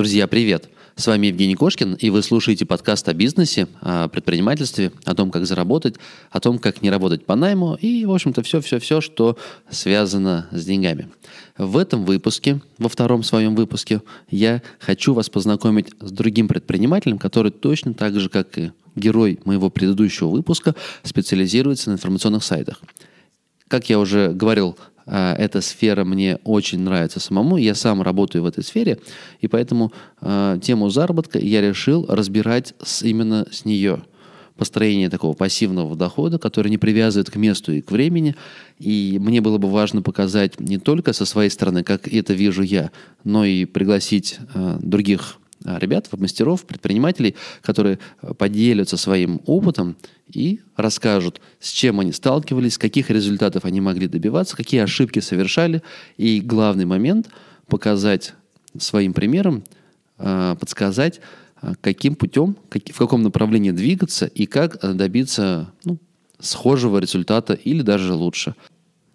Друзья, привет! С вами Евгений Кошкин, и вы слушаете подкаст о бизнесе, о предпринимательстве, о том, как заработать, о том, как не работать по найму и, в общем-то, все-все-все, что связано с деньгами. В этом выпуске, во втором своем выпуске, я хочу вас познакомить с другим предпринимателем, который точно так же, как и герой моего предыдущего выпуска, специализируется на информационных сайтах. Как я уже говорил эта сфера мне очень нравится самому, я сам работаю в этой сфере, и поэтому э, тему заработка я решил разбирать с, именно с нее. Построение такого пассивного дохода, который не привязывает к месту и к времени. И мне было бы важно показать не только со своей стороны, как это вижу я, но и пригласить э, других ребят, мастеров, предпринимателей, которые поделятся своим опытом и расскажут, с чем они сталкивались, каких результатов они могли добиваться, какие ошибки совершали. И главный момент – показать своим примером, а, подсказать, а, каким путем, в каком направлении двигаться и как добиться ну, схожего результата или даже лучше.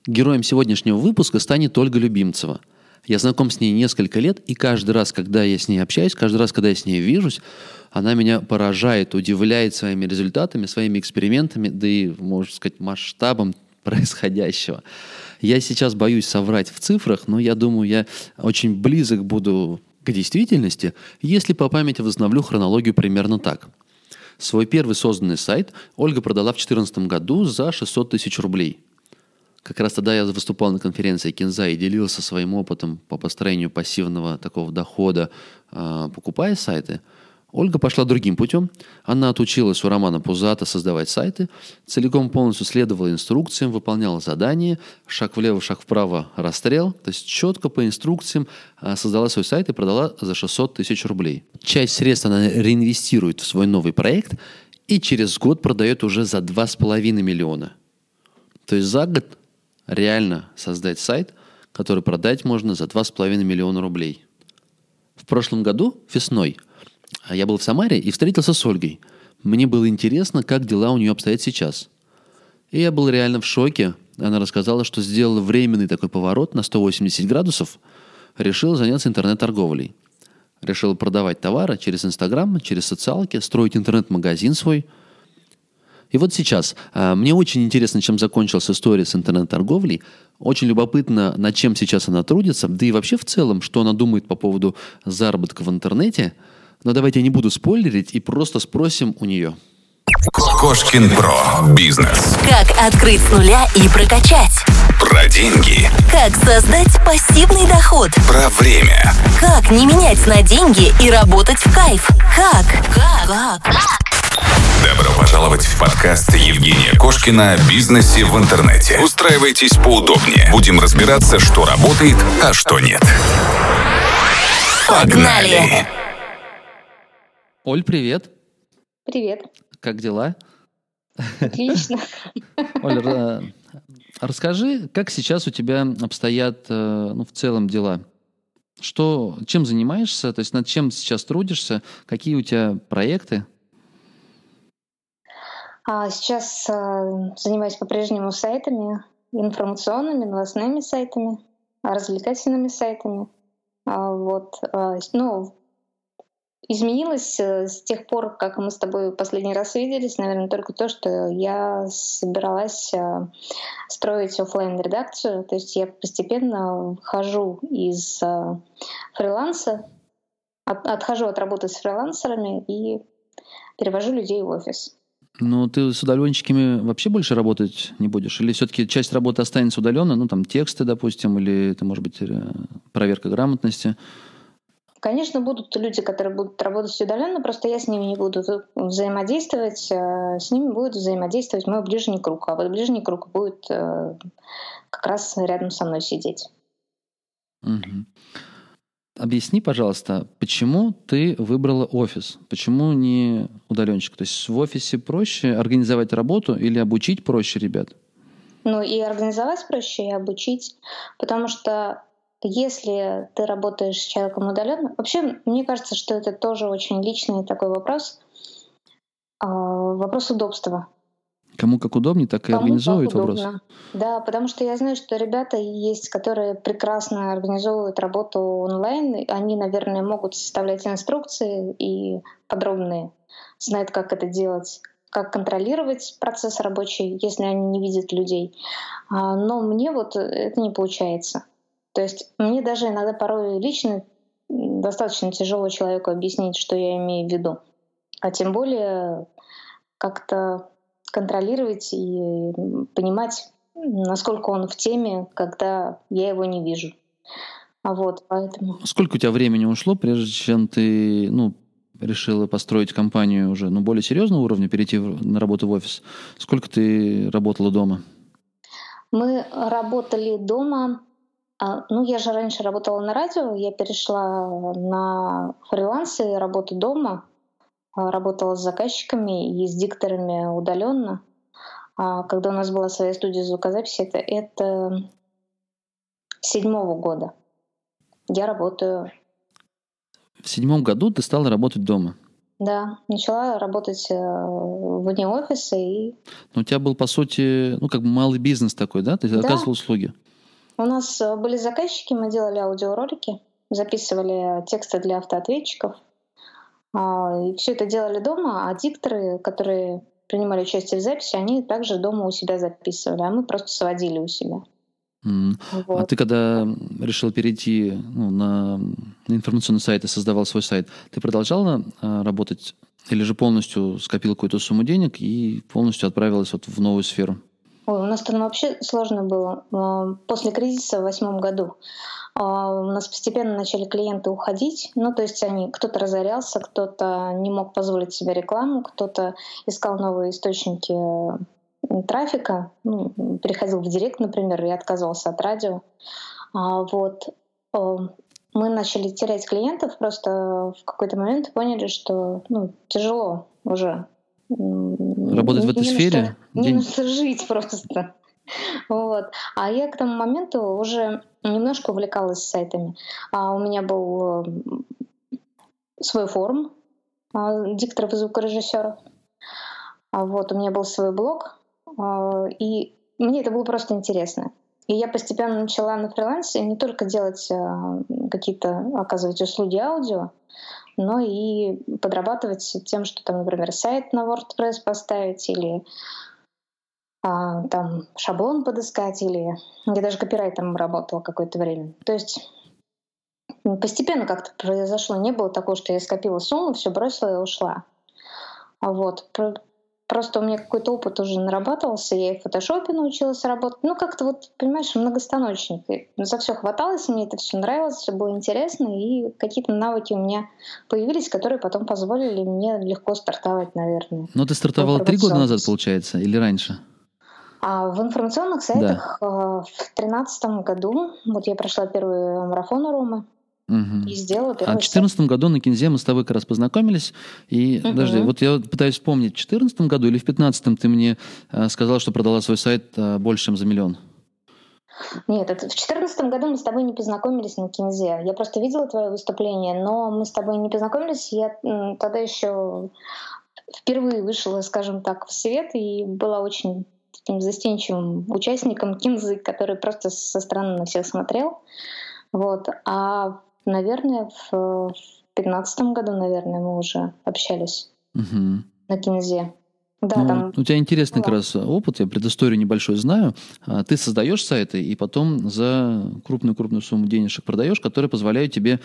Героем сегодняшнего выпуска станет Ольга Любимцева – я знаком с ней несколько лет, и каждый раз, когда я с ней общаюсь, каждый раз, когда я с ней вижусь, она меня поражает, удивляет своими результатами, своими экспериментами, да и, можно сказать, масштабом происходящего. Я сейчас боюсь соврать в цифрах, но я думаю, я очень близок буду к действительности, если по памяти возобновлю хронологию примерно так. Свой первый созданный сайт Ольга продала в 2014 году за 600 тысяч рублей – как раз тогда я выступал на конференции Кинза и делился своим опытом по построению пассивного такого дохода, а, покупая сайты. Ольга пошла другим путем. Она отучилась у Романа Пузата создавать сайты, целиком полностью следовала инструкциям, выполняла задания, шаг влево, шаг вправо, расстрел. То есть четко по инструкциям а, создала свой сайт и продала за 600 тысяч рублей. Часть средств она реинвестирует в свой новый проект и через год продает уже за 2,5 миллиона. То есть за год реально создать сайт, который продать можно за 2,5 миллиона рублей. В прошлом году, весной, я был в Самаре и встретился с Ольгой. Мне было интересно, как дела у нее обстоят сейчас. И я был реально в шоке. Она рассказала, что сделала временный такой поворот на 180 градусов, решила заняться интернет-торговлей. Решила продавать товары через Инстаграм, через социалки, строить интернет-магазин свой – и вот сейчас а, мне очень интересно, чем закончилась история с интернет-торговлей. Очень любопытно, над чем сейчас она трудится, да и вообще в целом, что она думает по поводу заработка в интернете. Но давайте я не буду спойлерить и просто спросим у нее. Кошкин Про. Бизнес. Как открыть с нуля и прокачать. Про деньги. Как создать пассивный доход. Про время. Как не менять на деньги и работать в кайф. Как? Как? Как? Добро пожаловать в подкаст Евгения Кошкина о бизнесе в интернете. Устраивайтесь поудобнее. Будем разбираться, что работает, а что нет. Погнали! Оль, привет. Привет. Как дела? Отлично. Оля, расскажи, как сейчас у тебя обстоят э, ну, в целом дела? Что, чем занимаешься, то есть над чем сейчас трудишься, какие у тебя проекты? А сейчас э, занимаюсь по-прежнему сайтами, информационными, новостными сайтами, развлекательными сайтами. А, вот. А, ну, изменилось э, с тех пор, как мы с тобой последний раз виделись, наверное, только то, что я собиралась э, строить офлайн редакцию То есть я постепенно хожу из фриланса, отхожу от работы с фрилансерами и перевожу людей в офис. Ну, ты с удаленщиками вообще больше работать не будешь? Или все-таки часть работы останется удаленно, ну, там, тексты, допустим, или это, может быть, э, проверка грамотности? Конечно, будут люди, которые будут работать удаленно, просто я с ними не буду взаимодействовать, э, с ними будет взаимодействовать мой ближний круг, а вот ближний круг будет э, как раз рядом со мной сидеть. Угу. Объясни, пожалуйста, почему ты выбрала офис? Почему не удаленщик? То есть в офисе проще организовать работу или обучить проще ребят? Ну и организовать проще, и обучить. Потому что если ты работаешь с человеком удаленно, вообще мне кажется, что это тоже очень личный такой вопрос. А, вопрос удобства. Кому как удобнее, так и Кому организовывают как вопрос. Да, потому что я знаю, что ребята есть, которые прекрасно организовывают работу онлайн. Они, наверное, могут составлять инструкции и подробные, знают, как это делать, как контролировать процесс рабочий, если они не видят людей. А, Но мне вот это не получается. То есть мне даже иногда порой лично достаточно тяжело человеку объяснить, что я имею в виду. А тем более как-то контролировать и понимать, насколько он в теме, когда я его не вижу. А вот, поэтому... Сколько у тебя времени ушло, прежде чем ты ну, решила построить компанию уже ну, более серьезного уровня, перейти на работу в офис? Сколько ты работала дома? Мы работали дома. а, Ну, я же раньше работала на радио, я перешла на фриланс и работу дома. А, Работала с заказчиками и с дикторами удаленно. А Когда у нас была своя студия звукозаписи, это, это седьмого года. Я работаю, В седьмом году ты стала работать дома. да, начала работать э, вне офиса и Но у тебя был, по сути, ну, как бы малый бизнес такой, да? Ты Да. оказывал услуги. У нас э, были заказчики, мы делали аудиоролики, записывали тексты для автоответчиков. А, И все это делали дома, а дикторы, которые принимали участие в записи, они также дома у себя записывали, а мы просто сводили у себя. А Вот. ты когда решил перейти ну, на, информационный сайт и создавал свой сайт, ты продолжала а, работать или же полностью скопила какую-то сумму денег и полностью отправилась вот в новую сферу? Ой, у нас там вообще сложно было. А, После кризиса в восьмом году а, у нас постепенно начали клиенты уходить. Ну, то есть они, кто-то разорялся, кто-то не мог позволить себе рекламу, кто-то искал новые источники трафика, ну, переходил в директ, например, и отказывался от радио. А, Вот. Мы начали терять клиентов, просто в какой-то момент поняли, что ну, тяжело уже Работать в этой не на сфере? что- Не на что жить просто. Вот. А я к тому моменту уже немножко увлекалась сайтами. А у меня был э, свой форум а, дикторов и звукорежиссеров. А вот у меня был свой блог, а, и мне это было просто интересно. И я постепенно начала на фрилансе не только делать какие-то, оказывать услуги аудио, но и подрабатывать тем, что там, например, сайт на WordPress поставить или а, там шаблон подыскать, или я даже копирайтером работала какое-то время. То есть м, постепенно как-то произошло. Не было такого, что я скопила сумму, все бросила и ушла. А вот. Про- Просто у меня какой-то опыт уже нарабатывался, я и в фотошопе научилась работать. Ну, как-то вот, понимаешь, многостаночник. И За все хваталось, мне это все нравилось, все было интересно, и какие-то навыки у меня появились, которые потом позволили мне легко стартовать, наверное. Но ты стартовала три года назад, получается, или раньше? А в информационных сайтах э, в тринадцатом году, вот я прошла первый марафон у Ромы Мгм. и сделала А в 2014 году на Кинзе мы с тобой как раз познакомились. И, Мгм. подожди, вот я пытаюсь вспомнить, в 2014 году или в 2015 ты мне э, сказал, что продала свой сайт э, больше, чем за миллион. Нет, это в четырнадцатом году мы с тобой не познакомились на Кинзе. Я просто видела твое выступление, но мы с тобой не познакомились. Я тогда еще впервые вышла, скажем так, в свет и была очень таким застенчивым участником Кинзы, который просто со стороны на всех смотрел. Вот. А, наверное, в пятнадцатом году, наверное, мы уже общались Мгм. на Кинзе. Да, Ну, там У тебя интересный как была. раз опыт, я предысторию небольшую знаю. А, Ты создаешь сайты и потом за крупную-крупную сумму денежек продаешь, которые позволяют тебе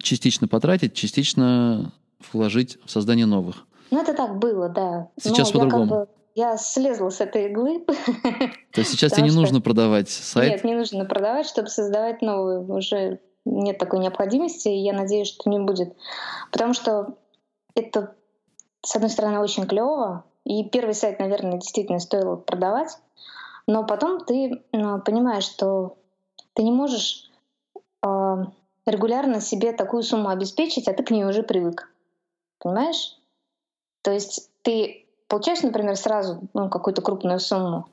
частично потратить, частично вложить в создание новых. Ну, это так было, да. Сейчас я по-другому. как бы я слезла с этой иглы. То есть сейчас тебе не что- нужно продавать сайт. Нет, не нужно продавать, чтобы создавать новые. Уже нет такой необходимости, и я надеюсь, что не будет. Потому что это, с одной стороны, очень клево. И первый сайт, наверное, действительно стоило продавать. Но потом ты ну, понимаешь, что ты не можешь э, регулярно себе такую сумму обеспечить, а ты к ней уже привык. Понимаешь? То есть ты получаешь, например, сразу ну, какую-то крупную сумму,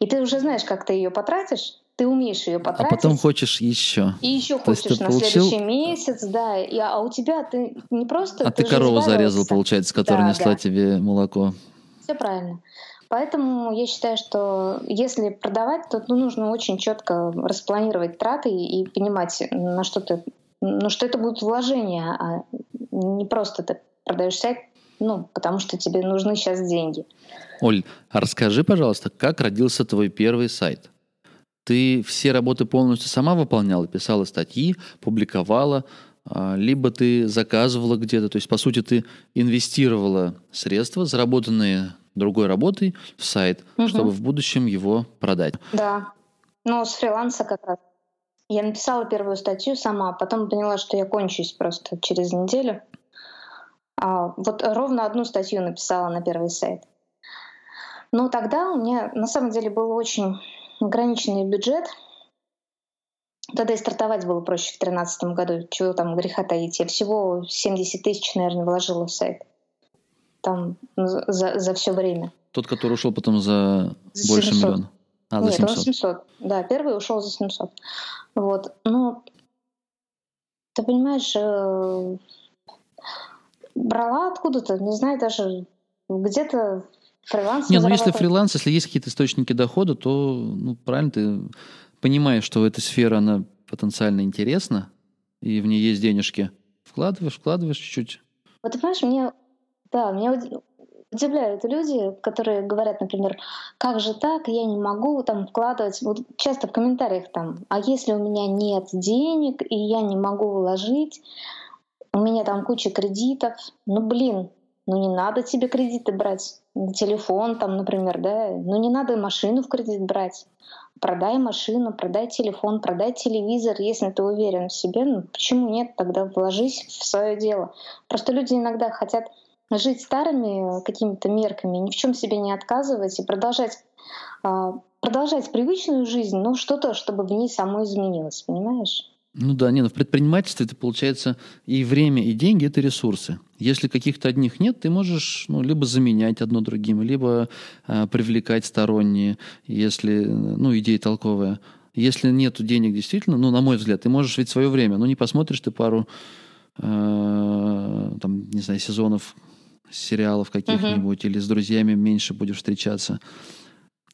и ты уже знаешь, как ты ее потратишь, ты умеешь ее А потратить. потом хочешь еще. И еще То хочешь ты на получил- следующий месяц, да. И, а у тебя ты не просто... А ты корову зарезал, получается, которая Да, несла да. тебе молоко. Все правильно. Поэтому я считаю, что если продавать, то ну, нужно очень четко распланировать траты и понимать, на что ты, ну, что это будет вложение, а не просто ты продаешь сайт, ну, потому что тебе нужны сейчас деньги. Оль, а расскажи, пожалуйста, как родился твой первый сайт? Ты все работы полностью сама выполняла, писала статьи, публиковала, а, либо ты заказывала где-то, то есть, по сути, ты инвестировала средства, заработанные другой работой в сайт, угу. чтобы в будущем его продать. Да, ну, с фриланса как раз. Я написала первую статью сама, потом поняла, что я кончусь просто через неделю. А, вот ровно одну статью написала на первый сайт. Но тогда у меня на самом деле был очень ограниченный бюджет — Тогда и стартовать было проще в 2013 году. Чего там греха таить. Я всего 70 тысяч, наверное, вложила в сайт. Там за, за все время. Тот, который ушел потом за, за больше 700. миллиона. А, за Нет, 700. 700. Да, первый ушел за 700. Вот. Ну, ты понимаешь, э, брала откуда-то, не знаю даже, где-то фриланс. Не, ну если фриланс, если есть какие-то источники дохода, то, ну, правильно, ты понимаешь, что эта сфера, она потенциально интересна, и в ней есть денежки, вкладываешь, вкладываешь чуть-чуть. Вот ты понимаешь, мне, да, меня удивляют люди, которые говорят, например, как же так, я не могу там вкладывать, вот часто в комментариях там, а если у меня нет денег, и я не могу вложить, у меня там куча кредитов, ну блин, ну не надо тебе кредиты брать, телефон там, например, да, ну не надо машину в кредит брать. Продай машину, продай телефон, продай телевизор, если ты уверен в себе, ну почему нет, тогда вложись в свое дело. Просто люди иногда хотят жить старыми какими-то мерками, ни в чем себе не отказывать и продолжать а, продолжать привычную жизнь, но что-то, чтобы в ней само изменилось, понимаешь? Ну да, не, ну в предпринимательстве это получается и время, и деньги – это ресурсы. Если каких-то одних нет, ты можешь ну, либо заменять одно другим, либо э, привлекать сторонние, если, ну, идея толковая. Если нет денег действительно, ну, на мой взгляд, ты можешь ведь свое время, ну, не посмотришь ты пару, э, там, не знаю, сезонов сериалов каких-нибудь, uh-huh. или с друзьями меньше будешь встречаться.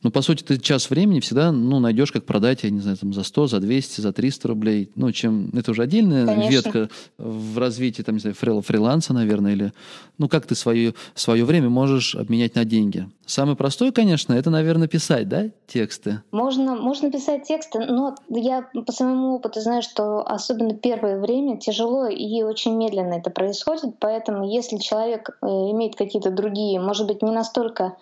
Ну, по сути, ты час времени всегда, ну, найдешь, как продать, я не знаю, там, за 100, за 200, за 300 рублей. Ну, чем... Это уже отдельная Конечно. ветка в развитии, там, не знаю, фрил, фриланса, наверное, или... Ну, как ты свое, свое время можешь обменять на деньги? Самый простой, конечно, это, наверное, писать, да, тексты? Можно, можно писать тексты, но я по своему опыту знаю, что особенно первое время тяжело и очень медленно это происходит, поэтому если человек э, имеет какие-то другие, может быть, не настолько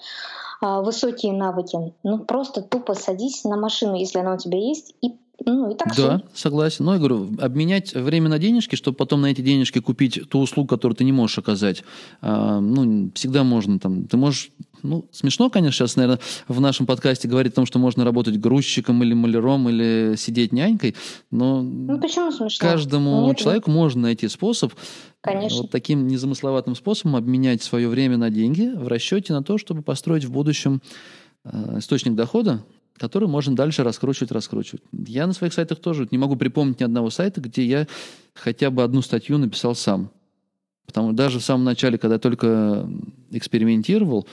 высокие навыки. Ну, просто тупо садись на машину, если она у тебя есть, и ну, и так Да, согласен. Ну, я говорю, обменять время на денежки, чтобы потом на эти денежки купить ту услугу, которую ты не можешь оказать. А, ну, всегда можно там. Ты можешь ну, смешно, конечно, сейчас, наверное, в нашем подкасте говорить о том, что можно работать грузчиком или маляром, или сидеть нянькой, но ну, почему смешно? каждому Нет, человеку можно найти способ Конечно. вот таким незамысловатым способом обменять свое время на деньги в расчете на то, чтобы построить в будущем э, источник дохода, который можно дальше раскручивать, раскручивать. Я на своих сайтах тоже не могу припомнить ни одного сайта, где я хотя бы одну статью написал сам. Потому что даже в самом начале, когда я только экспериментировал,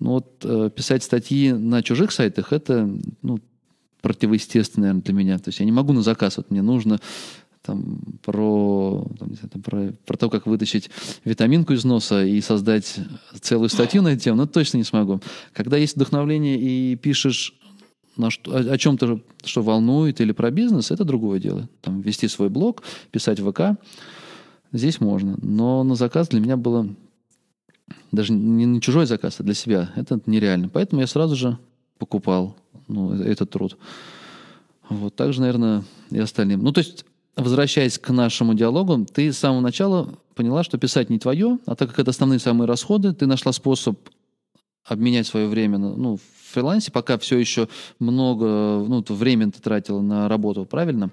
ну вот э, писать статьи на чужих сайтах, это ну, противоестественно, наверное, для меня. То есть я не могу на заказ. Вот мне нужно там, про, там, знаю, там, про, про то, как вытащить витаминку из носа и создать целую статью на эту тему, ну, точно не смогу. Когда есть вдохновление и пишешь на что, о, о чем-то, что волнует, или про бизнес, это другое дело. Там, вести свой блог, писать ВК, здесь можно. Но на заказ для меня было даже не на чужой заказ, а для себя. Это нереально. Поэтому я сразу же покупал ну, этот труд. Вот так же, наверное, и остальным. Ну, то есть, возвращаясь к нашему диалогу, ты с самого начала поняла, что писать не твое, а так как это основные самые расходы, ты нашла способ обменять свое время на, ну, в фрилансе, пока все еще много, ну, времени ты тратила на работу, правильно?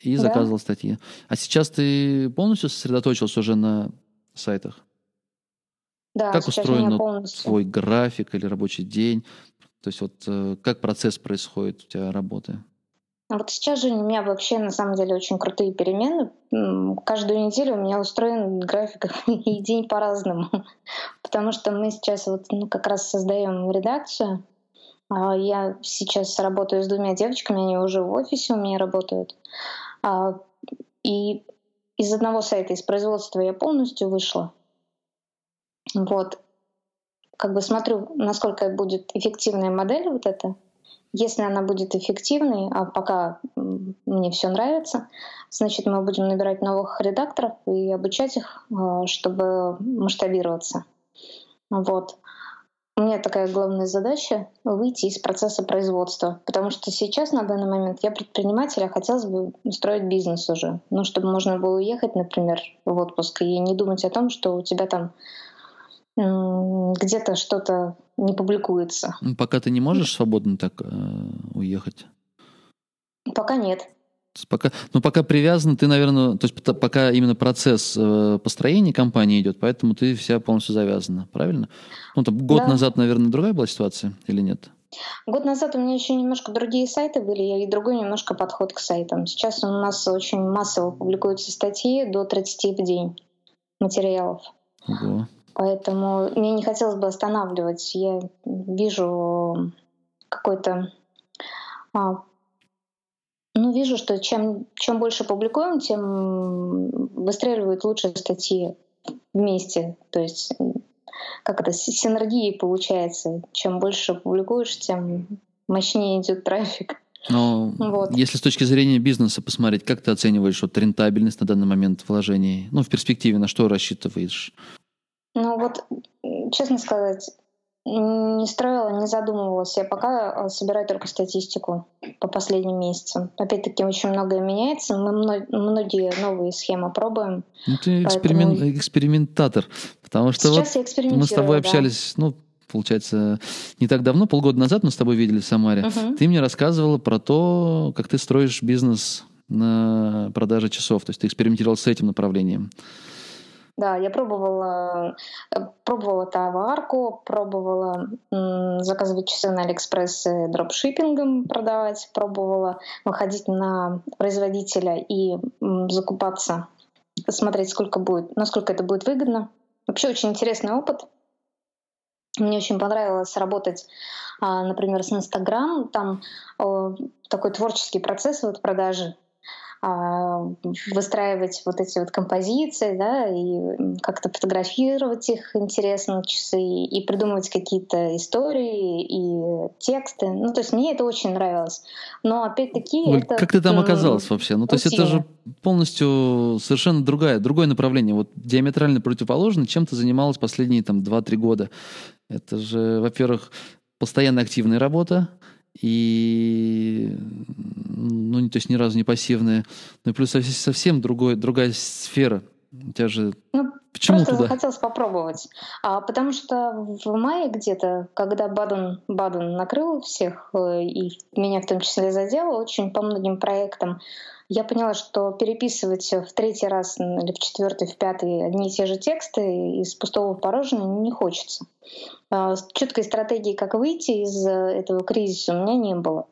И да. статьи. А сейчас ты полностью сосредоточился уже на сайтах? Да, как устроен полностью... твой график или рабочий день? То есть вот э, как процесс происходит у тебя работы? Вот сейчас же у меня вообще на самом деле очень крутые перемены. Каждую неделю у меня устроен график и день по-разному. Потому что мы сейчас вот ну, как раз создаем редакцию. А я сейчас работаю с двумя девочками, они уже в офисе у меня работают. А, и из одного сайта, из производства я полностью вышла. Вот. Как бы смотрю, насколько будет эффективная модель вот эта. Если она будет эффективной, а пока мне все нравится, значит, мы будем набирать новых редакторов и обучать их, а, чтобы масштабироваться. Вот. У меня такая главная задача — выйти из процесса производства. Потому что сейчас, на данный момент, я предприниматель, а хотелось бы устроить бизнес уже. Ну, чтобы можно было уехать, например, в отпуск и не думать о том, что у тебя там где-то что-то не публикуется. Ну, пока ты не можешь свободно так э, уехать? Пока нет. Пока, ну, пока привязан, ты, наверное, то есть пока именно процесс э, построения компании идет, поэтому ты вся полностью завязана, правильно? Ну, там год да. назад, наверное, другая была ситуация или нет? Год назад у меня еще немножко другие сайты были, и другой немножко подход к сайтам. Сейчас у нас очень массово публикуются статьи до 30 в день материалов. Ого. Поэтому мне не хотелось бы останавливать. Я вижу какой-то... А, ну, вижу, что чем, чем больше публикуем, тем выстреливают лучшие статьи вместе. То есть как это, синергии получается. Чем больше публикуешь, тем мощнее идет трафик. Но вот. если с точки зрения бизнеса посмотреть, как ты оцениваешь вот рентабельность на данный момент вложений? Ну, в перспективе на что рассчитываешь? Ну вот, честно сказать, не строила, не задумывалась. Я пока э, собираю только статистику по последним месяцам. Опять-таки очень многое меняется. Мы многие новые схемы пробуем. Ну, ты эксперимен... поэтому... экспериментатор. Потому что Сейчас вот я мы с тобой да. общались, ну, получается, не так давно, полгода назад мы с тобой видели в Самаре. Угу. Ты мне рассказывала про то, как ты строишь бизнес на продаже часов. То есть ты экспериментировал с этим направлением. Да, я пробовала, э, пробовала товарку, пробовала заказывать часы на Алиэкспресс и дропшиппингом продавать, пробовала выходить на производителя и закупаться, смотреть, сколько будет, насколько это будет выгодно. Вообще очень интересный опыт. Мне очень понравилось работать, а, например, с Инстаграм. Там такой творческий процесс вот продажи выстраивать вот эти вот композиции, да, и как-то фотографировать их интересно часы, и придумывать какие-то истории и тексты. Ну, то есть мне это очень нравилось. Но опять-таки Оль, это... Как ты там оказалась вообще? Ну, то есть это же полностью совершенно другая, другое направление. Вот диаметрально противоположно, чем ты занималась последние там 2-3 года. Это же, во-первых, постоянно активная работа, и ну, то есть ни разу не пассивная, ну и плюс совсем другой, другая сфера. У тебя же ну, Почему просто туда? захотелось попробовать. А, потому что в мае где-то, когда Баден, Баден накрыл всех, э, и меня в том числе задел очень по многим проектам, я поняла, что переписывать в третий раз или в четвертый, в пятый одни и те же тексты из пустого в порожнее не хочется. А, четкой стратегии, как выйти из этого кризиса, у меня не было.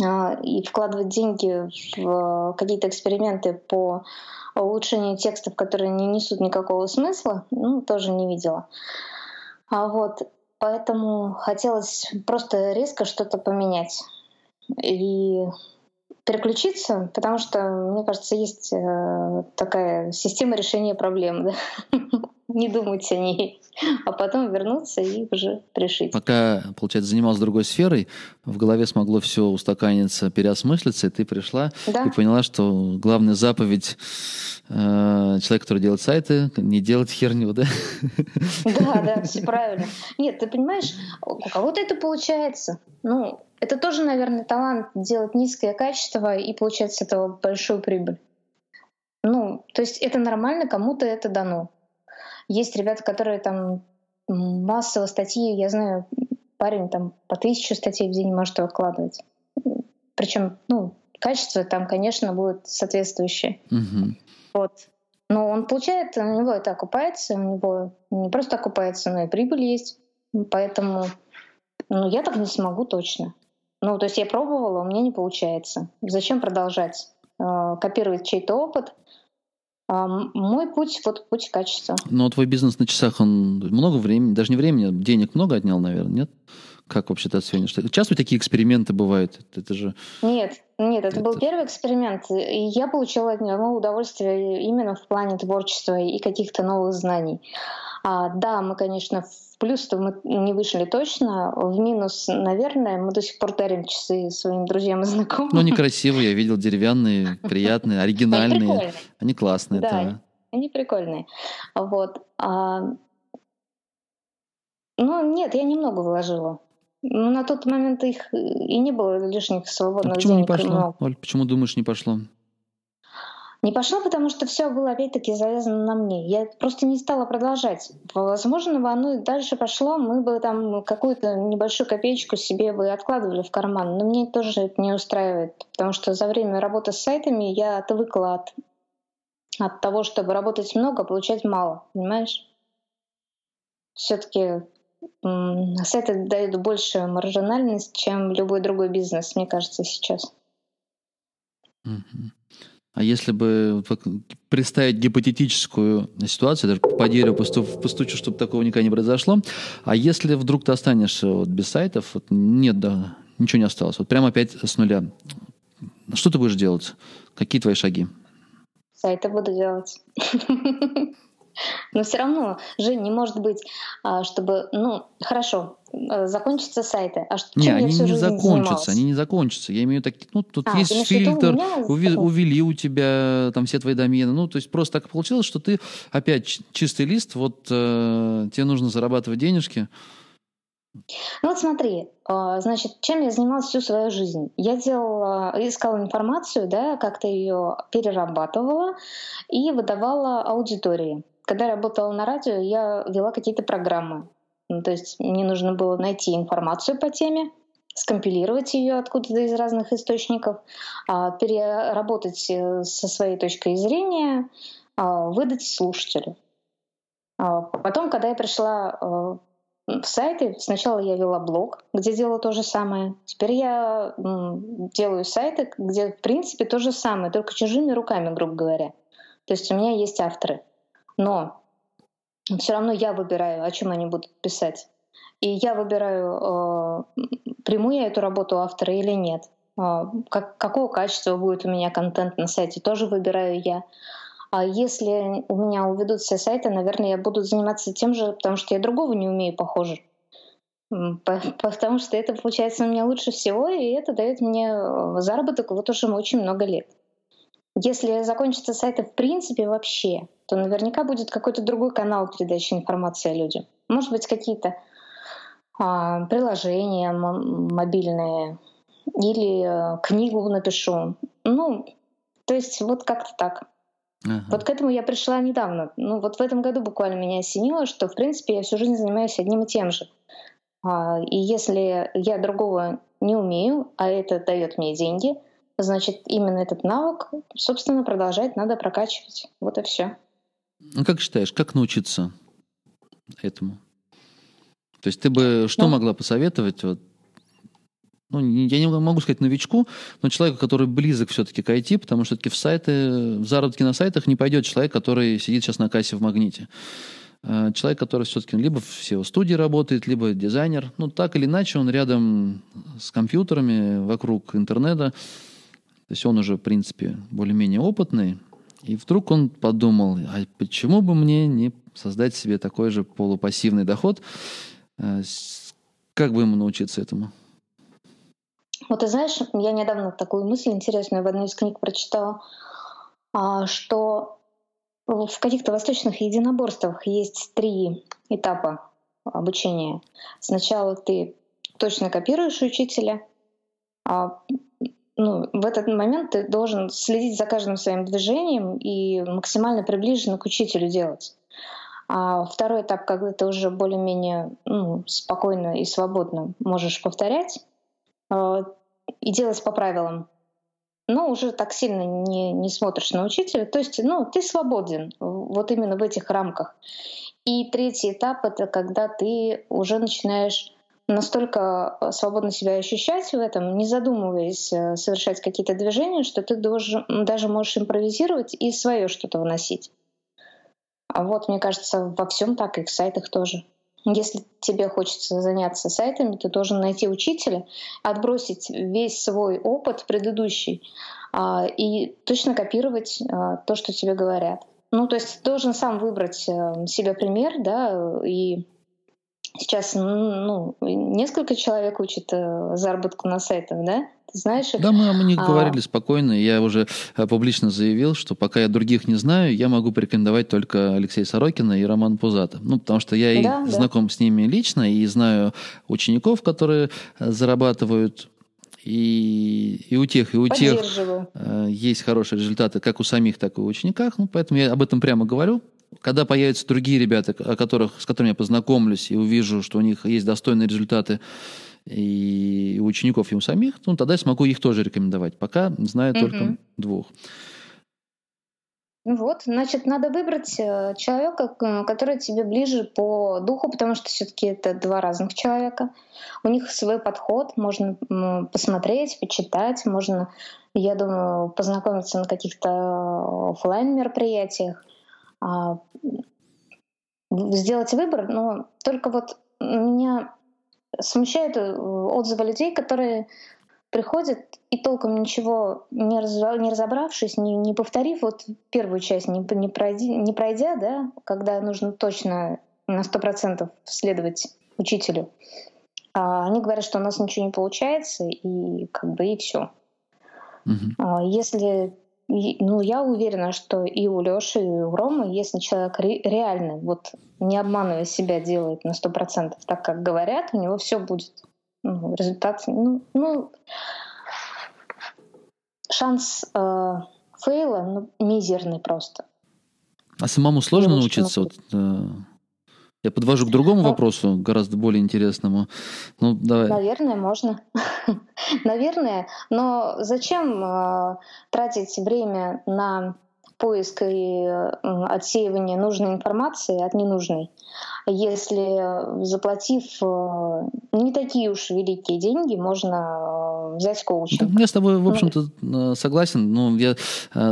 А, и вкладывать деньги в какие-то эксперименты по улучшению текстов, которые не несут никакого смысла, ну, тоже не видела. А вот поэтому хотелось просто резко что-то поменять. И переключиться, потому что, мне кажется, есть э, такая система решения проблем. Да? Не думать о ней, а потом вернуться и уже решить. Пока, получается, занималась другой сферой, в голове смогло все устаканиться, переосмыслиться, и ты пришла да. и поняла, что главная заповедь э, человека, который делает сайты, не делать херню, да? Да, да, все правильно. Нет, ты понимаешь, у кого-то это получается. Ну, это тоже, наверное, талант делать низкое качество и получать с этого большую прибыль. Ну, то есть это нормально, кому-то это дано. Есть ребята, которые там массово статьи, я знаю, парень там по тысячу статей в день может выкладывать. Причем, ну, качество там, конечно, будет соответствующее. Угу. Вот. Но он получает, у него это окупается, у него не просто окупается, но и прибыль есть. Поэтому ну, я так не смогу точно. Ну, то есть я пробовала, у меня не получается. Зачем продолжать? Э, копировать чей-то опыт. А, мой путь — вот путь качества. Но твой бизнес на часах, он много времени, даже не времени, а денег много отнял, наверное, нет? Как вообще ты оценишь? Часто такие эксперименты бывают? Это же... Нет, нет, это, это был первый эксперимент, и я получила от него удовольствие именно в плане творчества и каких-то новых знаний. А, да, мы, конечно, в плюс-то мы не вышли точно, в минус, наверное, мы до сих пор дарим часы своим друзьям и знакомым. Ну, они красивые, я видел, деревянные, приятные, оригинальные. Они, они классные. Да, да, они прикольные. Вот. А... Ну, нет, я немного вложила. Ну, на тот момент их и не было лишних свободных а почему денег. не пошло, Оль? Почему думаешь, не пошло? Не пошло, потому что все было опять-таки завязано на мне. Я просто не стала продолжать. Возможно, бы оно дальше пошло, мы бы там какую-то небольшую копеечку себе бы откладывали в карман. Но мне тоже это не устраивает, потому что за время работы с сайтами я отвыкла от, от того, чтобы работать много, а получать мало. Понимаешь? Все-таки сайты дают больше маржинальность, чем любой другой бизнес, мне кажется, сейчас. Mm-hmm. А если бы представить гипотетическую ситуацию, даже по дереву постучу, чтобы такого никогда не произошло, а если вдруг ты останешься вот без сайтов, вот нет, да, ничего не осталось, вот прямо опять с нуля, что ты будешь делать? Какие твои шаги? Сайты буду делать. Но все равно, Жень, не может быть, а, чтобы, ну, хорошо, э, закончатся сайты. А что, не, они не закончатся, они не закончатся. Я имею в виду, ну, тут а, есть фильтр, уви- увели у тебя там все твои домены. Ну, то есть просто так получилось, что ты опять чистый лист, вот э, тебе нужно зарабатывать денежки. Ну вот смотри, а, значит, чем я занималась всю свою жизнь? Я делала, искала информацию, да, как-то ее перерабатывала и выдавала аудитории когда я работала на радио, я вела какие-то программы. Ну, то есть мне нужно было найти информацию по теме, скомпилировать ее откуда-то из разных источников, а, переработать э, со своей точкой зрения, а, выдать слушателю. А, потом, когда я пришла э, в сайты, сначала я вела блог, где делала то же самое. Теперь я делаю сайты, где, в принципе, то же самое, только чужими руками, грубо говоря. То есть у меня есть авторы но все равно я выбираю, о чем они будут писать. И я выбираю, э, приму я эту работу автора или нет. Э, как, какого качества будет у меня контент на сайте, тоже выбираю я. А если у меня уведут все сайты, наверное, я буду заниматься тем же, потому что я другого не умею, похоже. Потому что это получается у меня лучше всего, и это дает мне э, заработок вот уже очень много лет. Если закончатся сайты в принципе вообще, то наверняка будет какой-то другой канал передачи информации людям. Может быть, какие-то а, приложения мобильные или а, книгу напишу. Ну, то есть вот как-то так. Ага. Вот к этому я пришла недавно. Ну, вот в этом году буквально меня осенило, что, в принципе, я всю жизнь занимаюсь одним и тем же. А, и если я другого не умею, а это дает мне деньги, значит, именно этот навык, собственно, продолжать надо прокачивать. Вот и все. Ну, как считаешь, как научиться этому? То есть ты бы что ну, могла посоветовать вот, ну, я не могу сказать новичку, но человеку, который близок все-таки к IT, потому что все-таки в сайты, в заработки на сайтах не пойдет человек, который сидит сейчас на кассе в магните. А человек, который все-таки либо в SEO-студии работает, либо дизайнер. Ну, так или иначе, он рядом с компьютерами, вокруг интернета. То есть он уже, в принципе, более-менее опытный. И вдруг он подумал, а почему бы мне не создать себе такой же полупассивный доход? Э, как бы ему научиться этому? Вот ты знаешь, я недавно такую мысль интересную в одной из книг прочитала, а, что в каких-то восточных единоборствах есть три этапа обучения. Сначала ты точно копируешь учителя, а ну, в этот момент ты должен следить за каждым своим движением и максимально приближенно к учителю делать. А второй этап, когда ты уже более-менее ну, спокойно и свободно можешь повторять э, и делать по правилам, но уже так сильно не, не смотришь на учителя. То есть ну, ты свободен вот именно в этих рамках. И третий этап — это когда ты уже начинаешь настолько э, свободно себя ощущать в этом, не задумываясь э, совершать какие-то движения, что ты должен, даже можешь импровизировать и свое что-то выносить. А вот, мне кажется, во всем так, и в сайтах тоже. Если тебе хочется заняться сайтами, ты должен найти учителя, отбросить весь свой опыт предыдущий а, и точно копировать а, то, что тебе говорят. Ну, то есть ты должен сам выбрать э, себе пример, да, и сейчас ну, несколько человек учат э, заработку на сайтах, да? Ты знаешь их? Да, мы о них а... говорили спокойно. Я уже э, публично заявил, что пока я других не знаю, я могу порекомендовать только Алексея Сорокина и Роман Пузата. Ну, потому что я и да. знаком с ними лично и знаю учеников, которые зарабатывают и, и у тех, и у тех э, есть хорошие результаты, как у самих, так и у учениках. Ну, поэтому я об этом прямо говорю. Когда появятся другие ребята, о которых, с которыми я познакомлюсь и увижу, что у них есть достойные результаты и у учеников, и у самих, ну, тогда я смогу их тоже рекомендовать. Пока знаю mm-hmm. только двух. Ну вот, значит, надо выбрать э, человека, который тебе ближе по духу, потому что все-таки это два разных человека. У них свой подход, можно посмотреть, почитать, можно, я думаю, познакомиться на каких-то офлайн мероприятиях, сделать выбор. Но только вот меня смущают э, отзывы людей, которые приходят и толком ничего не, раз, не разобравшись, не, не повторив вот первую часть, не, не, пройди, не пройдя, да, когда нужно точно на сто процентов следовать учителю, а они говорят, что у нас ничего не получается, и как бы и все. Uh-huh. Если ну, я уверена, что и у Лёши, и у Ромы, если человек ре- реально, вот не обманывая себя, делает на сто процентов так, как говорят, у него все будет ну, результат, ну, ну шанс э, фейла ну, мизерный просто. А самому сложно научиться? Вот, э, я подвожу к другому ну, вопросу, гораздо более интересному. Ну, давай. Наверное, можно. Наверное, но зачем э, тратить время на поиск и отсеивание нужной информации от ненужной, если заплатив э, не такие уж великие деньги, можно э, взять коучинг. Я с тобой, в ну, общем-то, ну, согласен, но я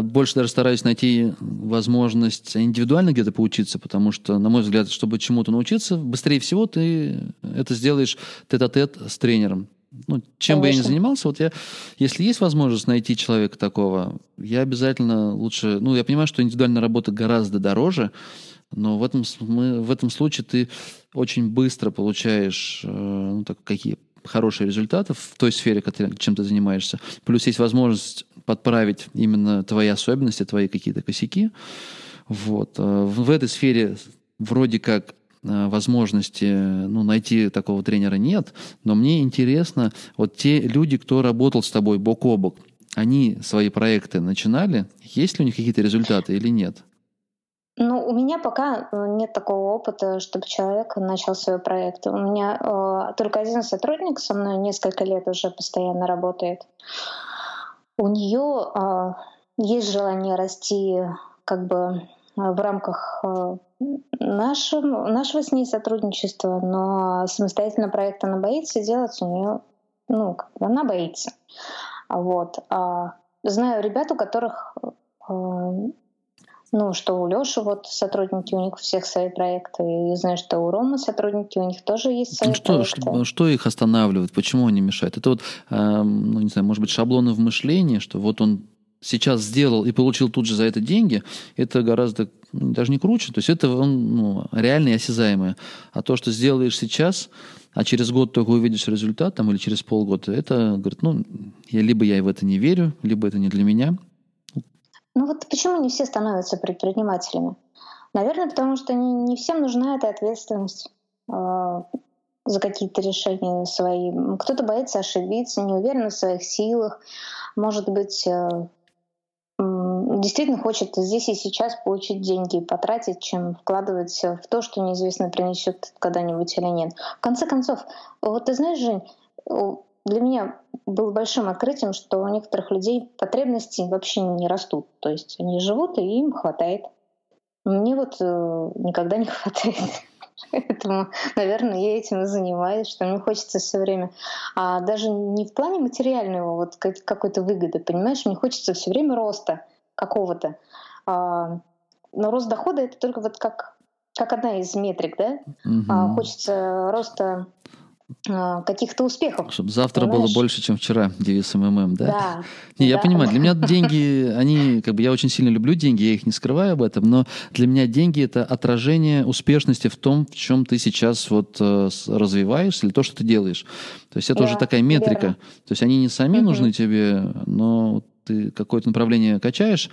больше даже стараюсь найти возможность индивидуально где-то поучиться, потому что, на мой взгляд, чтобы чему-то научиться, быстрее всего ты это сделаешь тет-а-тет с тренером ну, чем Конечно. бы я ни занимался, вот я, если есть возможность найти человека такого, я обязательно лучше, ну, я понимаю, что индивидуальная работа гораздо дороже, но в этом, мы, в этом случае ты очень быстро получаешь, э, ну, так, какие хорошие результаты в той сфере, чем ты занимаешься. Плюс есть возможность подправить именно твои особенности, твои какие-то косяки. Вот. Э, в этой сфере вроде как возможности ну, найти такого тренера нет, но мне интересно, вот те люди, кто работал с тобой бок о бок, они свои проекты начинали? Есть ли у них какие-то результаты или нет? Ну, у меня пока э, нет такого опыта, чтобы человек начал свой проект. У меня э, только один сотрудник со мной несколько лет уже постоянно работает. У нее э, есть желание расти как бы в рамках нашего, нашего с ней сотрудничества, но самостоятельно проект она боится делать, у нее, ну, она боится. Вот. А знаю ребят, у которых э, ну, что у Лёши вот сотрудники, у них у всех свои проекты. И знаю, что у Ромы сотрудники, у них тоже есть свои ну, что, проекты. Что, что их останавливает? Почему они мешают? Это вот, э, ну, не знаю, может быть, шаблоны в мышлении, что вот он сейчас сделал и получил тут же за это деньги, это гораздо ну, даже не круче. То есть это ну, реально и осязаемое. А то, что сделаешь сейчас, а через год только увидишь результат, там, или через полгода, это, говорит, ну, я, либо я в это не верю, либо это не для меня. Ну вот почему не все становятся предпринимателями? Наверное, потому что не, не всем нужна эта ответственность э, за какие-то решения свои. Кто-то боится ошибиться, не уверен в своих силах, может быть, э, действительно хочет здесь и сейчас получить деньги и потратить, чем вкладывать в то, что неизвестно принесет когда-нибудь или нет. В конце концов, вот ты знаешь, Жень, для меня было большим открытием, что у некоторых людей потребности вообще не растут. То есть они живут, и им хватает. Мне вот э, никогда не хватает. Поэтому, наверное, я этим и занимаюсь, что мне хочется все время, а даже не в плане материального вот какой-то выгоды, понимаешь, мне хочется все время роста какого-то. А, но рост дохода это только вот как как одна из метрик, да? Угу. хочется роста а, каких-то успехов. Чтобы завтра понимаешь? было больше, чем вчера, девиз МММ, да? Да. Не, я да. понимаю, для меня деньги, они, как бы, я очень сильно люблю деньги, я их не скрываю об этом, но для меня деньги – это отражение успешности в том, в чем ты сейчас вот э, развиваешься или то, что ты делаешь. То есть это да, уже такая метрика. Верно. То есть они не сами угу. нужны тебе, но ты какое-то направление качаешь,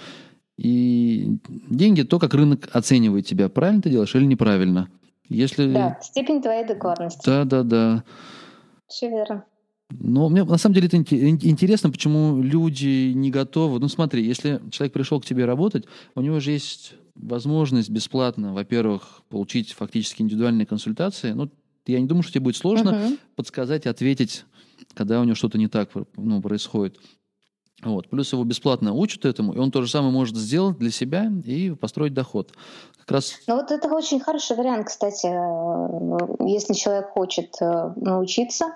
и деньги то, как рынок оценивает тебя, правильно ты делаешь или неправильно. Если... Да, степень твоей адекватности. Да, да, да. Все верно. Но мне на самом деле это интересно, почему люди не готовы. Ну смотри, если человек пришел к тебе работать, у него же есть возможность бесплатно, во-первых, получить фактически индивидуальные консультации. Ну, я не думаю, что тебе будет сложно uh-huh. подсказать, ответить, когда у него что-то не так ну, происходит. Вот. Плюс его бесплатно учат этому, и он то же самое может сделать для себя и построить доход. Как раз... Ну вот это очень хороший вариант, кстати, если человек хочет э, научиться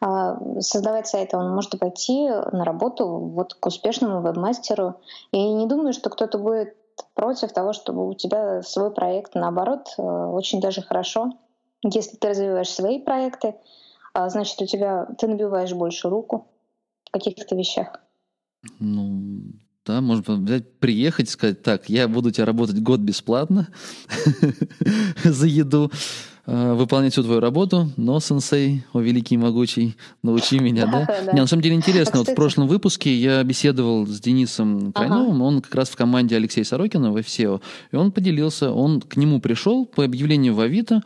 э, создавать сайты, он может пойти на работу вот к успешному веб-мастеру. И не думаю, что кто-то будет против того, чтобы у тебя свой проект, наоборот, э, очень даже хорошо. Если ты развиваешь свои проекты, значит, у тебя ты набиваешь больше руку в каких-то вещах. Ну, да, можно взять, приехать и сказать, так, я буду тебя работать год бесплатно за еду, э, выполнять всю твою работу, но, сенсей, о великий и могучий, научи меня, да? Не, на самом деле интересно, вот в прошлом выпуске я беседовал с Денисом Крайновым, он как раз в команде Алексея Сорокина в FSEO, и он поделился, он к нему пришел по объявлению в Авито,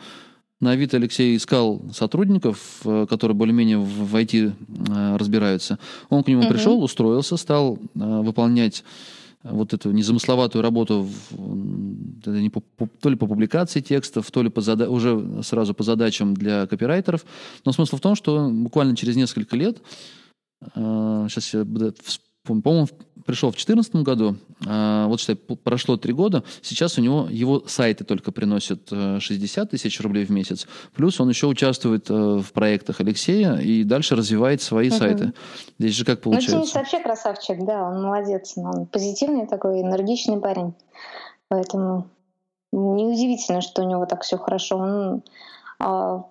на Авито Алексей искал сотрудников, э, которые более-менее в IT э, разбираются. Он к нему угу. пришел, устроился, стал э, выполнять вот эту незамысловатую работу это не по, то ли по публикации текстов, то ли по зада- уже сразу по задачам для копирайтеров. Но смысл в том, что буквально через несколько лет, сейчас я по-моему, пришел в 2014 году, а, вот считай, прошло три года, сейчас у него его сайты только приносят 60 э, тысяч рублей в месяц, плюс он еще участвует э, в проектах Алексея и дальше развивает свои угу. сайты. Здесь же как ну, получается? Ну, Денис вообще красавчик, да, он молодец, он позитивный такой, энергичный парень, поэтому неудивительно, что у него так все хорошо. Он а,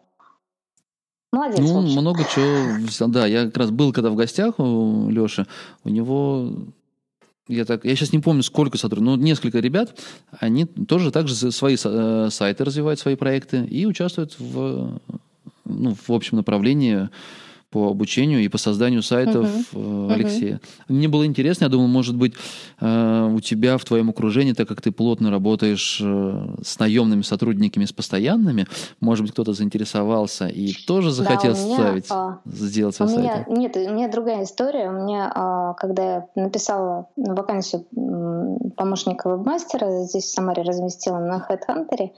Молодец. Ну, много чего. Да, я как раз был когда в гостях у Леши. У него я так, я сейчас не помню, сколько сотрудников, но несколько ребят, они тоже также свои э, сайты развивают, свои проекты и участвуют в, ну, в общем направлении по обучению и по созданию сайтов uh-huh. Алексея. Uh-huh. Мне было интересно, я думал, может быть, э, у тебя в твоем окружении, так как ты плотно работаешь э, с наемными сотрудниками, с постоянными, может быть, кто-то заинтересовался и тоже захотел да, меня, ставить, а, сделать свой сайт? Нет, у меня другая история. У меня, а, когда я написала вакансию помощника вебмастера, здесь в Самаре разместила на HeadHunter,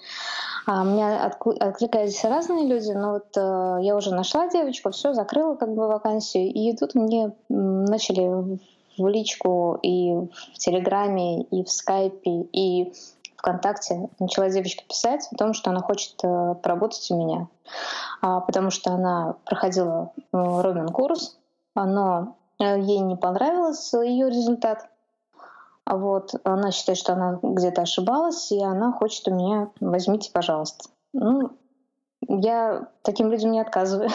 а, у меня откликались разные люди, но вот я уже нашла девочку, все, закрыла как бы вакансию, и тут мне начали в личку и в Телеграме, и в Скайпе, и ВКонтакте начала девочка писать о том, что она хочет э, поработать у меня, а, потому что она проходила э, Робин курс, но э, ей не понравился ее результат. А вот она считает, что она где-то ошибалась, и она хочет у меня возьмите, пожалуйста. Ну, я таким людям не отказываю.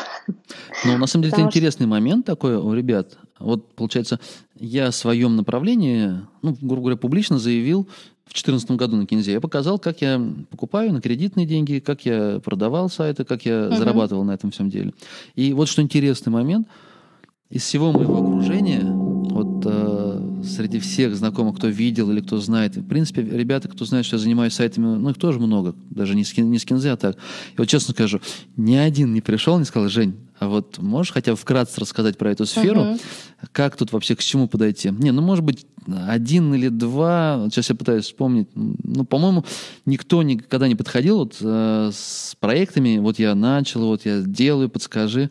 Ну, на самом деле, это интересный момент такой у ребят. Вот, получается, я в своем направлении, ну, грубо говоря, публично заявил в 2014 году на Кинзе. Я показал, как я покупаю на кредитные деньги, как я продавал сайты, как я угу. зарабатывал на этом всем деле. И вот что интересный момент. Из всего моего окружения, среди всех знакомых, кто видел или кто знает, в принципе, ребята, кто знает, что я занимаюсь сайтами, ну, их тоже много, даже не с, не с кинзы, а так. И вот честно скажу, ни один не пришел, не сказал, Жень, а вот можешь хотя бы вкратце рассказать про эту сферу, uh-huh. как тут вообще к чему подойти? Не, ну, может быть, один или два, вот сейчас я пытаюсь вспомнить, ну, по-моему, никто никогда не подходил вот э, с проектами, вот я начал, вот я делаю, подскажи.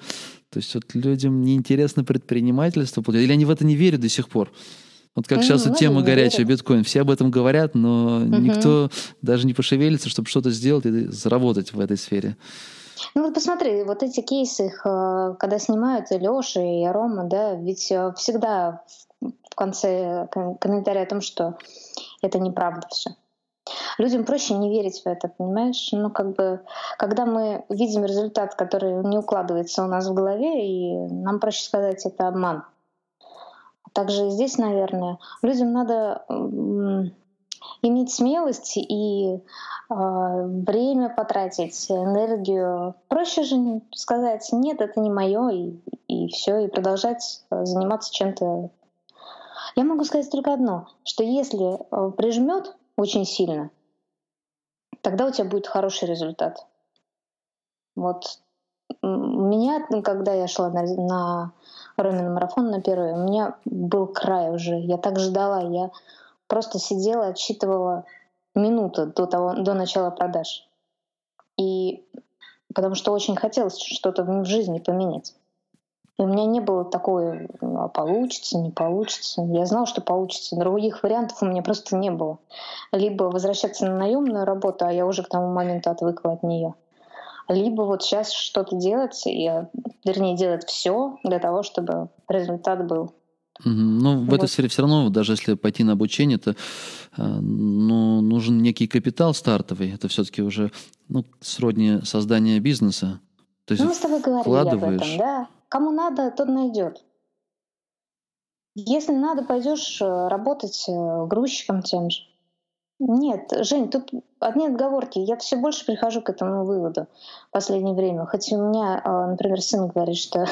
То есть вот людям неинтересно предпринимательство, или они в это не верят до сих пор? Вот как сейчас М, тема горячая, биткоин. Все об этом говорят, но никто даже не пошевелится, чтобы что-то сделать и заработать в этой сфере. Ну вот посмотри, вот эти кейсы, их, э, когда снимают и Леша, и Рома, да, ведь э, всегда в конце ком- комментария о том, что это неправда все. Людям проще не верить в это, понимаешь? Ну, как бы, когда мы видим результат, который не укладывается у нас в голове, и нам проще сказать, это обман. Также и здесь, наверное, людям надо иметь смелость и а, время потратить, энергию. Проще же сказать, нет, это не мое, и, и все, и продолжать а, заниматься чем-то. Я могу сказать только одно, что если а, прижмет очень сильно, тогда у тебя будет хороший результат. Вот меня, ну, когда я шла на, на Ромин марафон на первый, у меня был край уже. Я так ждала, я просто сидела, отсчитывала минуты до, того, до начала продаж. И потому что очень хотелось что-то в жизни поменять. И у меня не было такой, ну, а получится, не получится. Я знала, что получится. Других вариантов у меня просто не было. Либо возвращаться на наемную работу, а я уже к тому моменту отвыкла от нее. Либо вот сейчас что-то делать, и, вернее, делать все для того, чтобы результат был. Ну, в этой Вот. сфере все равно, даже если пойти на обучение, то э, ну, нужен некий капитал стартовый. Это все-таки уже ну, сродни создания бизнеса. То есть Ну, мы с тобой говорили об этом, да. Кому надо, тот найдет. Если надо, пойдешь э, работать э, грузчиком тем же. Нет, Жень, тут одни отговорки. Я все больше прихожу к этому выводу в последнее время. Хоть у меня, э, например, сын говорит, что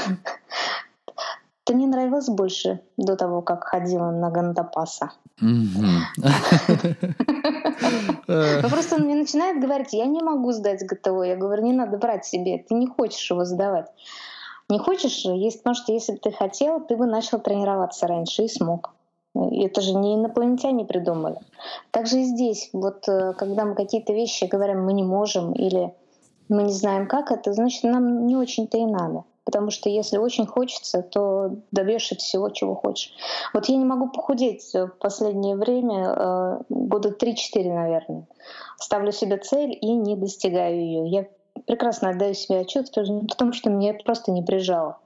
ты мне нравилась больше до того, как ходила на Гандапаса. Ну просто он мне начинает говорить, я не могу сдать ГТО. Я говорю, не надо брать себе, ты не хочешь его сдавать. Не хочешь, есть, что если бы ты хотел, ты бы начал тренироваться раньше и смог. Это же не инопланетяне придумали. Также и здесь, вот э, когда мы какие-то вещи говорим, мы не можем или мы не знаем как это, значит нам не очень-то и надо. Потому что если очень хочется, то добьешься всего, чего хочешь. Вот я не могу похудеть в последнее время, э, года 3-4, наверное. Ставлю себе цель и не достигаю ее. Я прекрасно отдаю себе отчет в том, что меня это просто не прижало.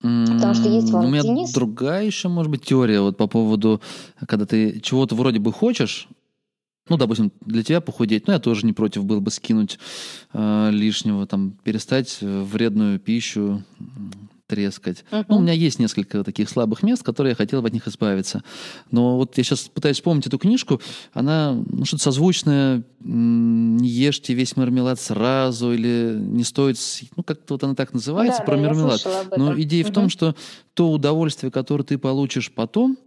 Потому что есть М, вон У меня Денис. другая еще, может быть, теория вот по поводу, когда ты чего-то вроде бы хочешь, ну, допустим, для тебя похудеть, ну, я тоже не против был бы скинуть э, лишнего, там, перестать э, вредную пищу трескать. Мгм. Ну, у меня есть несколько таких слабых мест, которые я хотел бы от них избавиться. Но вот я сейчас пытаюсь вспомнить эту книжку, она ну, что-то созвучное, не ешьте весь мармелад сразу, или не стоит, ну, как-то вот она так называется, Да, про да, мармелад. Но идея в том, что то удовольствие, которое ты получишь потом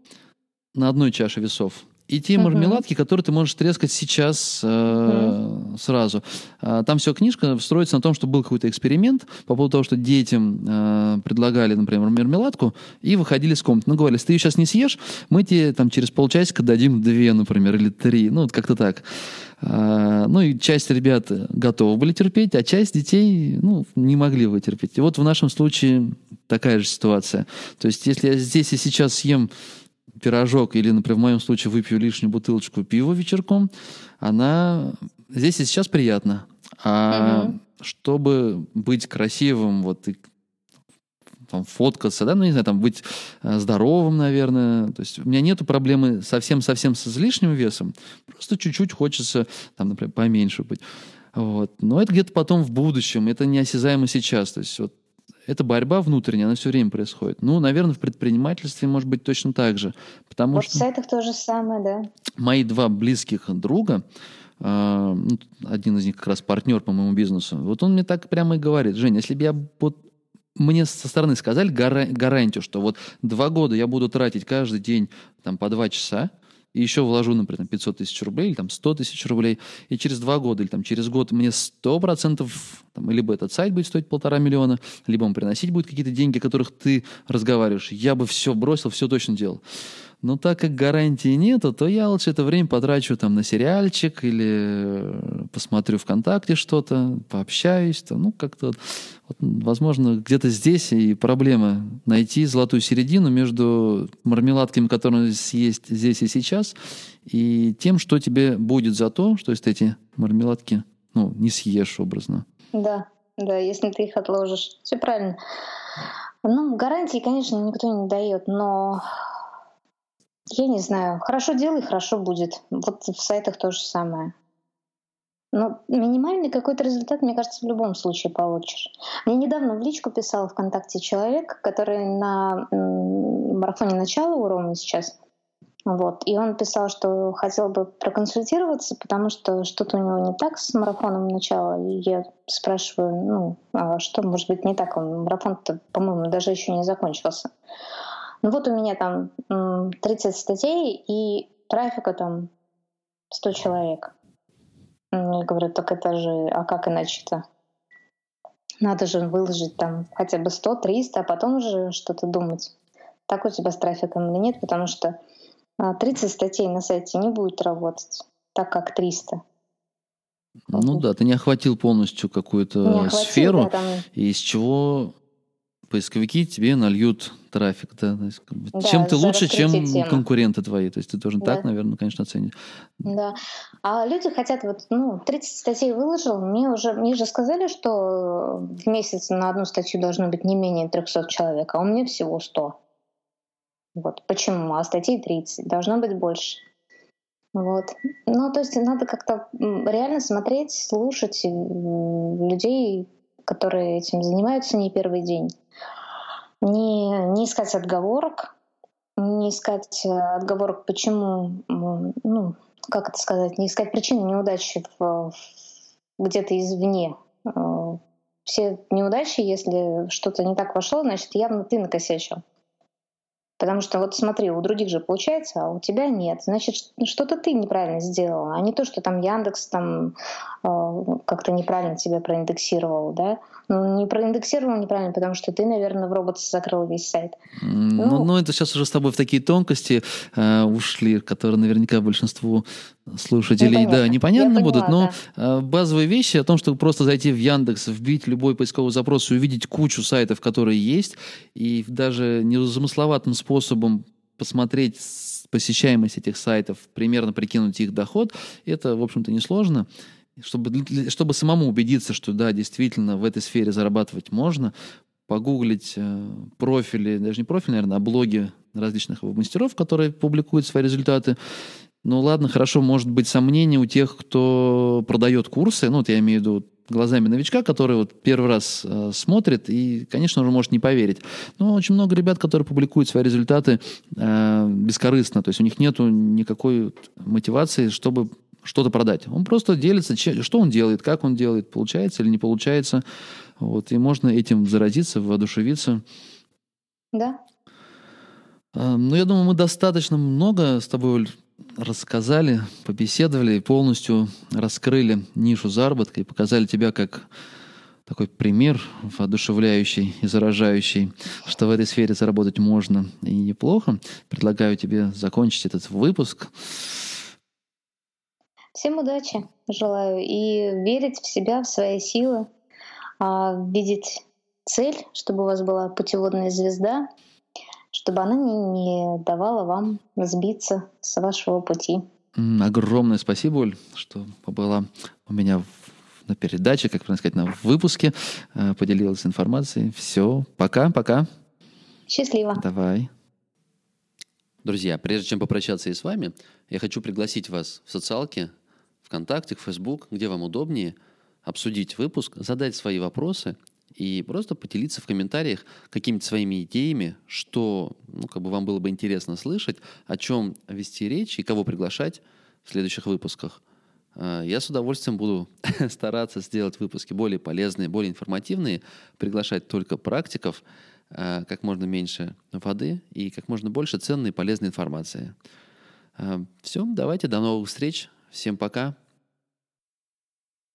на одной чаше весов, и те Мгм. мармеладки, которые ты можешь трескать сейчас э, сразу. А, Там все книжка строится на том, что был какой-то эксперимент по поводу того, что детям э, предлагали, например, мармеладку и выходили из комнаты. Ну, говорили, если ты ее сейчас не съешь, мы тебе там через полчасика дадим две, например, или три. Ну, вот как-то так. А, Ну, и часть ребят готовы были терпеть, а часть детей, ну, не могли вытерпеть. И вот в нашем случае такая же ситуация. То есть, если я здесь и сейчас съем пирожок или, например, в моем случае выпью лишнюю бутылочку пива вечерком, она здесь и сейчас приятно. А Мгм. чтобы быть красивым, вот и там, фоткаться, да, ну, не знаю, там, быть э, здоровым, наверное. То есть у меня нету проблемы совсем-совсем с излишним весом. Просто чуть-чуть хочется, там, например, поменьше быть. Вот. Но это где-то потом в будущем, это неосязаемо сейчас. То есть вот эта борьба внутренняя, она все время происходит. Ну, наверное, в предпринимательстве может быть точно так же. Потому Вот что в сайтах то же самое, да. мои два близких друга, э, один из них как раз партнер по моему бизнесу, вот он мне так прямо и говорит, Женя, если бы я вот мне со стороны сказали гара- гарантию, что вот два года я буду тратить каждый день там по два часа, и еще вложу, например, там 500 тысяч рублей или там 100 тысяч рублей, и через два года или там через год мне 100% там, либо этот сайт будет стоить полтора миллиона, либо он приносить будет какие-то деньги, о которых ты разговариваешь. Я бы все бросил, все точно делал. Но так как гарантии нету, то я лучше это время потрачу там на сериальчик или э, посмотрю ВКонтакте что-то, пообщаюсь. То, ну, как-то, вот, возможно, где-то здесь и проблема найти золотую середину между мармеладками, которые есть здесь и сейчас, и тем, что тебе будет за то, что если ты эти мармеладки ну, не съешь образно. Да, да, если ты их отложишь. Все правильно. Ну, гарантии, конечно, никто не дает, но я не знаю. Хорошо делай, хорошо будет. Вот в сайтах то же самое. Но минимальный какой-то результат, мне кажется, в любом случае получишь. Мне недавно в личку писал ВКонтакте человек, который на марафоне начала у Ромы сейчас. Вот. И он писал, что хотел бы проконсультироваться, потому что что-то у него не так с марафоном начала. И я спрашиваю, ну, а что может быть не так? Он марафон-то, по-моему, даже еще не закончился. Ну вот у меня там 30 статей и трафика там 100 человек. Я говорю, так это же, а как иначе-то? Надо же выложить там хотя бы 100, 300, а потом уже что-то думать. Так у тебя с трафиком или нет, потому что 30 а, статей на сайте не будет работать, так как 300. Ну да, ты не охватил полностью какую-то сферу, да, там... из чего поисковики тебе нальют трафик, да, есть, как бы, да чем ты лучше, чем темы. конкуренты твои, то есть ты должен да. так, наверное, конечно, оценить. Да, а люди хотят вот, ну, 30 статей выложил, мне уже, мне же сказали, что в месяц на одну статью должно быть не менее 300 человек, а у меня всего 100. Вот, почему? А статей 30, должно быть больше. Вот. Ну, то есть надо как-то реально смотреть, слушать людей, которые этим занимаются не первый день не, не искать отговорок, не искать э, отговорок, почему, ну, как это сказать, не искать причины неудачи где-то извне. Э, все неудачи, если что-то не так вошло, значит, явно ты накосячил. Потому что вот смотри, у других же получается, а у тебя нет. Значит, что-то ты неправильно сделал, а не то, что там Яндекс там э, как-то неправильно тебя проиндексировал, да? Ну, не проиндексировал неправильно, потому что ты, наверное, в робот закрыл весь сайт. Ну, ну, ну, это сейчас уже с тобой в такие тонкости э, ушли, которые наверняка большинству слушателей, да, непонятно будут, но да. Э, базовые вещи о том, чтобы просто зайти в Яндекс, вбить любой поисковый запрос и увидеть кучу сайтов, которые есть, и даже незамысловатым способом посмотреть посещаемость этих сайтов, примерно прикинуть их доход, это, в общем-то, несложно чтобы, чтобы самому убедиться, что да, действительно в этой сфере зарабатывать можно, погуглить э, профили, даже не профили, наверное, а блоги различных мастеров, которые публикуют свои результаты. Ну ладно, хорошо, может быть сомнения у тех, кто продает курсы, ну вот я имею в виду глазами новичка, который вот первый раз э, смотрит и, конечно, уже может не поверить. Но очень много ребят, которые публикуют свои результаты э, бескорыстно, то есть у них нет никакой мотивации, чтобы что-то продать. Он просто делится, что он делает, как он делает, получается или не получается. Вот, и можно этим заразиться, воодушевиться. Да. А, ну, я думаю, мы достаточно много с тобой рассказали, побеседовали и полностью раскрыли нишу заработка и показали тебя как такой пример воодушевляющий и заражающий, что в этой сфере заработать можно и неплохо. Предлагаю тебе закончить этот выпуск Всем удачи желаю и верить в себя, в свои силы, а, видеть цель, чтобы у вас была путеводная звезда, чтобы она не, не давала вам сбиться с вашего пути. Огромное спасибо, Оль, что побыла у меня в, на передаче, как правильно сказать, на выпуске, э, поделилась информацией. Все, пока, пока. Счастливо. Давай. Друзья, прежде чем попрощаться и с вами, я хочу пригласить вас в социалки ВКонтакте, в Facebook, где вам удобнее, обсудить выпуск, задать свои вопросы и просто поделиться в комментариях какими-то своими идеями, что ну, как бы вам было бы интересно слышать, о чем вести речь и кого приглашать в следующих выпусках. А, я с удовольствием буду стараться сделать выпуски более полезные, более информативные, приглашать только практиков, а, как можно меньше воды и как можно больше ценной и полезной информации. А, Все, давайте, до новых встреч. Всем пока.